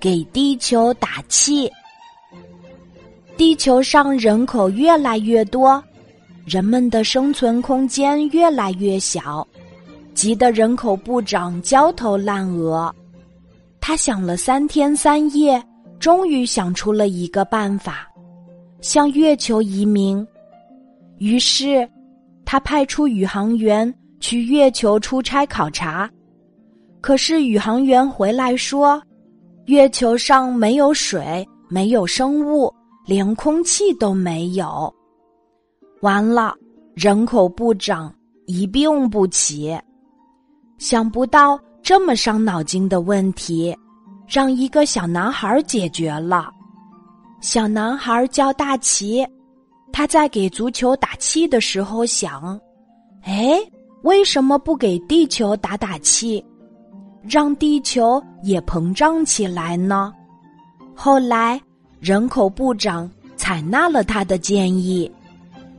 给地球打气。地球上人口越来越多，人们的生存空间越来越小，急得人口部长焦头烂额。他想了三天三夜，终于想出了一个办法，向月球移民。于是，他派出宇航员去月球出差考察。可是宇航员回来说，月球上没有水，没有生物。连空气都没有，完了！人口不长一病不起，想不到这么伤脑筋的问题，让一个小男孩解决了。小男孩叫大奇，他在给足球打气的时候想：哎，为什么不给地球打打气，让地球也膨胀起来呢？后来。人口部长采纳了他的建议，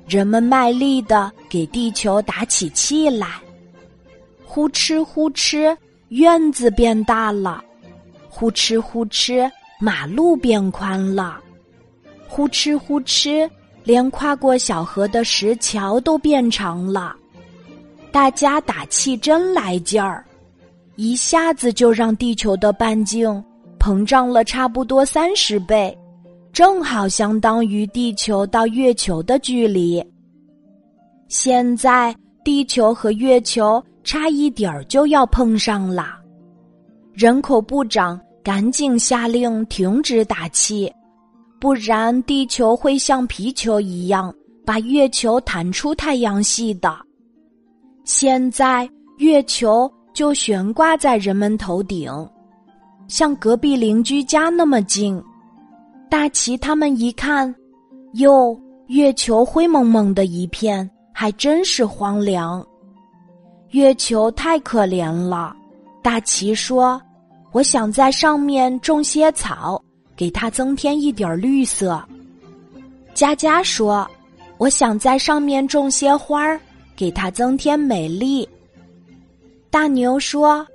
人们卖力的给地球打起气来。呼哧呼哧，院子变大了；呼哧呼哧，马路变宽了；呼哧呼哧，连跨过小河的石桥都变长了。大家打气真来劲儿，一下子就让地球的半径膨胀了差不多三十倍。正好相当于地球到月球的距离。现在地球和月球差一点儿就要碰上了，人口部长赶紧下令停止打气，不然地球会像皮球一样把月球弹出太阳系的。现在月球就悬挂在人们头顶，像隔壁邻居家那么近。大奇他们一看，哟，月球灰蒙蒙的一片，还真是荒凉。月球太可怜了。大奇说：“我想在上面种些草，给它增添一点绿色。”佳佳说：“我想在上面种些花儿，给它增添美丽。”大牛说：“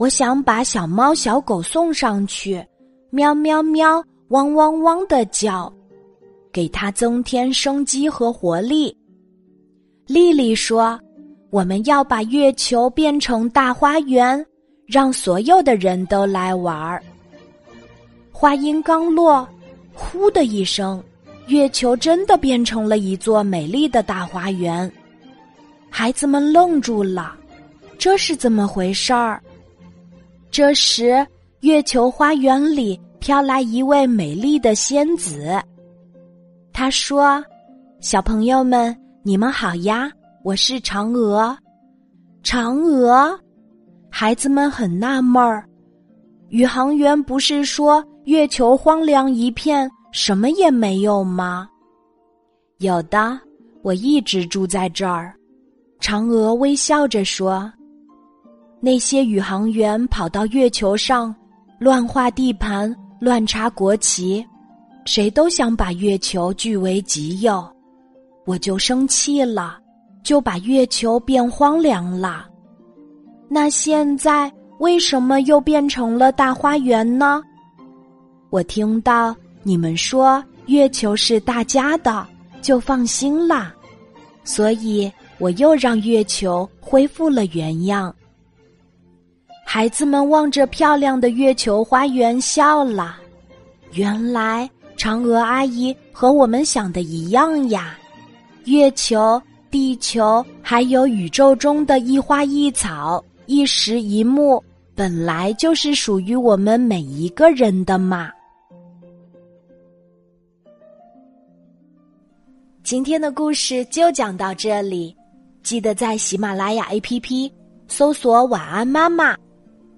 我想把小猫小狗送上去，喵喵喵。”汪汪汪的叫，给它增添生机和活力。丽丽说：“我们要把月球变成大花园，让所有的人都来玩儿。”话音刚落，呼的一声，月球真的变成了一座美丽的大花园。孩子们愣住了，这是怎么回事儿？这时，月球花园里。飘来一位美丽的仙子，她说：“小朋友们，你们好呀，我是嫦娥。”嫦娥，孩子们很纳闷儿，宇航员不是说月球荒凉一片，什么也没有吗？有的，我一直住在这儿。嫦娥微笑着说：“那些宇航员跑到月球上，乱画地盘。”乱插国旗，谁都想把月球据为己有，我就生气了，就把月球变荒凉了。那现在为什么又变成了大花园呢？我听到你们说月球是大家的，就放心啦，所以我又让月球恢复了原样。孩子们望着漂亮的月球花园笑了。原来嫦娥阿姨和我们想的一样呀！月球、地球还有宇宙中的一花一草、一石一木，本来就是属于我们每一个人的嘛。今天的故事就讲到这里，记得在喜马拉雅 APP。搜索“晚安妈妈”，